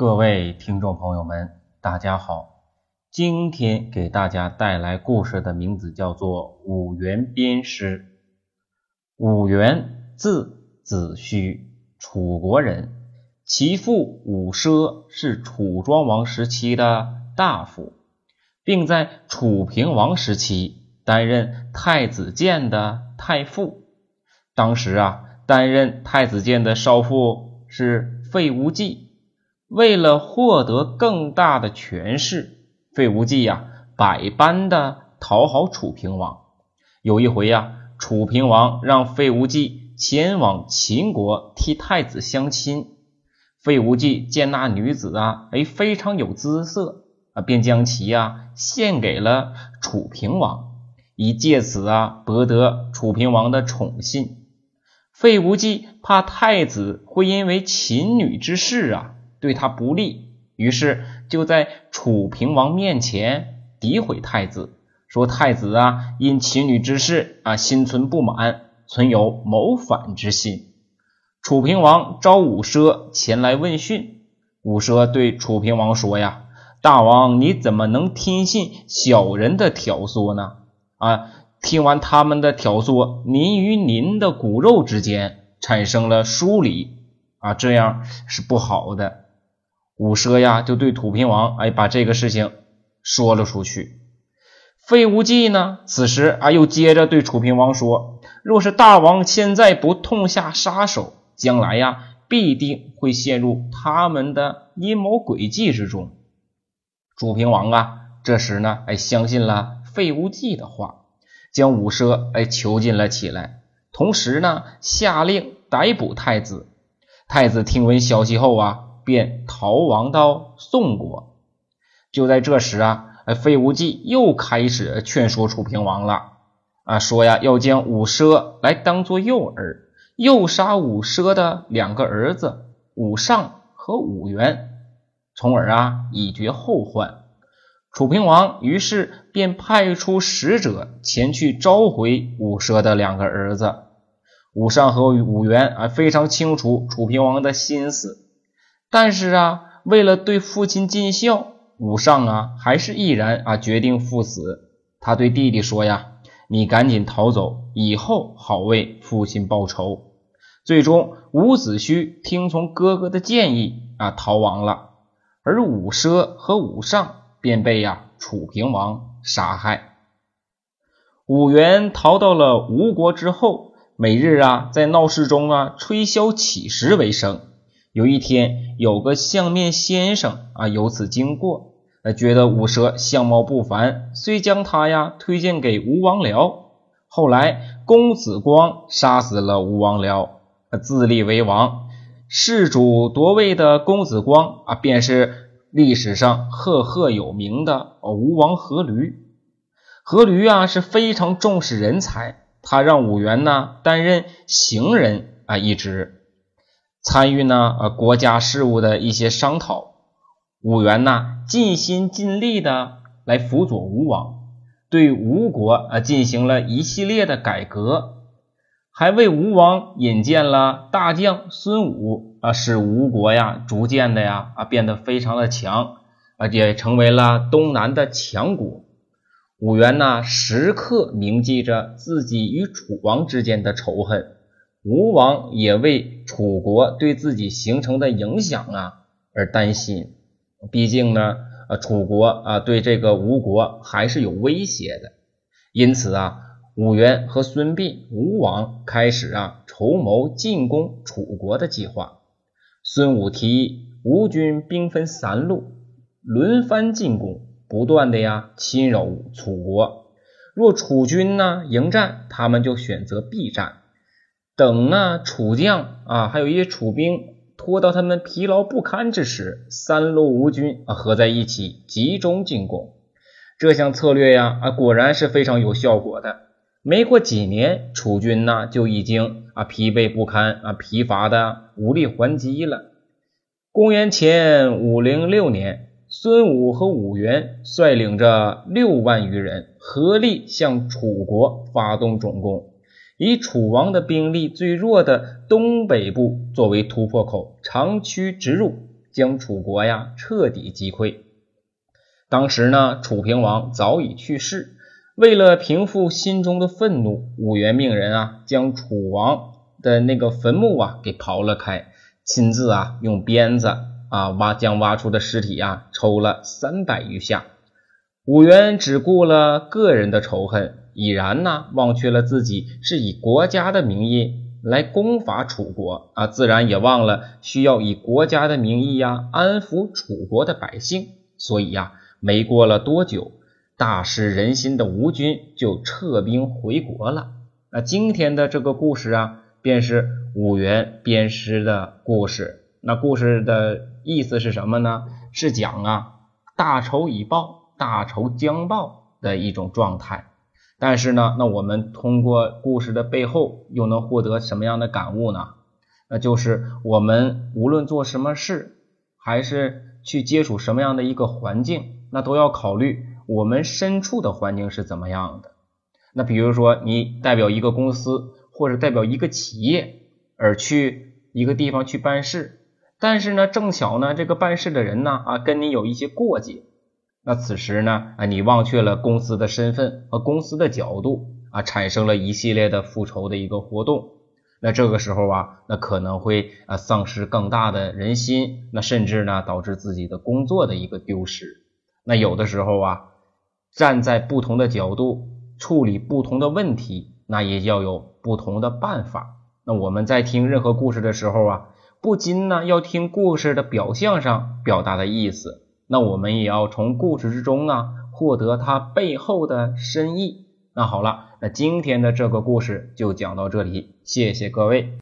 各位听众朋友们，大家好。今天给大家带来故事的名字叫做《五原鞭诗》。五原字子虚，楚国人，其父伍奢是楚庄王时期的大夫，并在楚平王时期担任太子建的太傅。当时啊，担任太子建的少傅是费无忌。为了获得更大的权势，费无忌呀，百般的讨好楚平王。有一回呀，楚平王让费无忌前往秦国替太子相亲。费无忌见那女子啊，哎，非常有姿色啊，便将其呀献给了楚平王，以借此啊博得楚平王的宠信。费无忌怕太子会因为秦女之事啊。对他不利，于是就在楚平王面前诋毁太子，说太子啊因秦女之事啊心存不满，存有谋反之心。楚平王召伍奢前来问讯，伍奢对楚平王说呀：“大王你怎么能听信小人的挑唆呢？啊，听完他们的挑唆，您与您的骨肉之间产生了疏离啊，这样是不好的。”伍奢呀，就对楚平王哎，把这个事情说了出去。费无忌呢，此时啊，又接着对楚平王说：“若是大王现在不痛下杀手，将来呀，必定会陷入他们的阴谋诡计之中。”楚平王啊，这时呢，哎，相信了费无忌的话，将伍奢哎囚禁了起来，同时呢，下令逮捕太子。太子听闻消息后啊。便逃亡到宋国。就在这时啊，费无忌又开始劝说楚平王了啊，说呀要将伍奢来当做诱饵，诱杀伍奢的两个儿子伍尚和伍元，从而啊以绝后患。楚平王于是便派出使者前去召回伍奢的两个儿子伍尚和伍元啊，非常清楚楚平王的心思。但是啊，为了对父亲尽孝，武尚啊还是毅然啊决定赴死。他对弟弟说呀：“你赶紧逃走，以后好为父亲报仇。”最终，伍子胥听从哥哥的建议啊逃亡了，而伍奢和伍尚便被呀楚平王杀害。伍元逃到了吴国之后，每日啊在闹市中啊吹箫乞食为生。有一天，有个相面先生啊，由此经过，呃，觉得伍奢相貌不凡，遂将他呀推荐给吴王僚。后来，公子光杀死了吴王僚，自立为王。世主夺位的公子光啊，便是历史上赫赫有名的吴王阖闾。阖闾啊是非常重视人才，他让伍元呢担任行人啊一职。参与呢，呃，国家事务的一些商讨，伍元呢尽心尽力的来辅佐吴王，对吴国啊进行了一系列的改革，还为吴王引荐了大将孙武啊，使吴国呀逐渐的呀啊变得非常的强，而且成为了东南的强国。伍元呢时刻铭记着自己与楚王之间的仇恨。吴王也为楚国对自己形成的影响啊而担心，毕竟呢，呃，楚国啊对这个吴国还是有威胁的，因此啊，伍元和孙膑、吴王开始啊筹谋进攻楚国的计划。孙武提议吴军兵分三路，轮番进攻，不断的呀侵扰楚国。若楚军呢迎战，他们就选择避战。等啊，楚将啊，还有一些楚兵拖到他们疲劳不堪之时，三路吴军啊合在一起集中进攻。这项策略呀啊，果然是非常有效果的。没过几年，楚军呢就已经啊疲惫不堪啊，疲乏的无力还击了。公元前五零六年，孙武和武元率领着六万余人合力向楚国发动总攻。以楚王的兵力最弱的东北部作为突破口，长驱直入，将楚国呀彻底击溃。当时呢，楚平王早已去世，为了平复心中的愤怒，武元命人啊将楚王的那个坟墓啊给刨了开，亲自啊用鞭子啊挖将挖出的尸体啊抽了三百余下。武元只顾了个人的仇恨。已然呢，忘却了自己是以国家的名义来攻伐楚国啊，自然也忘了需要以国家的名义呀安抚楚国的百姓。所以呀，没过了多久，大失人心的吴军就撤兵回国了。那今天的这个故事啊，便是五原鞭尸的故事。那故事的意思是什么呢？是讲啊，大仇已报，大仇将报的一种状态。但是呢，那我们通过故事的背后又能获得什么样的感悟呢？那就是我们无论做什么事，还是去接触什么样的一个环境，那都要考虑我们身处的环境是怎么样的。那比如说，你代表一个公司或者代表一个企业而去一个地方去办事，但是呢，正巧呢，这个办事的人呢啊，跟你有一些过节。那此时呢，啊，你忘却了公司的身份和公司的角度啊，产生了一系列的复仇的一个活动。那这个时候啊，那可能会啊丧失更大的人心，那甚至呢导致自己的工作的一个丢失。那有的时候啊，站在不同的角度处理不同的问题，那也要有不同的办法。那我们在听任何故事的时候啊，不仅呢要听故事的表象上表达的意思。那我们也要从故事之中啊获得它背后的深意。那好了，那今天的这个故事就讲到这里，谢谢各位。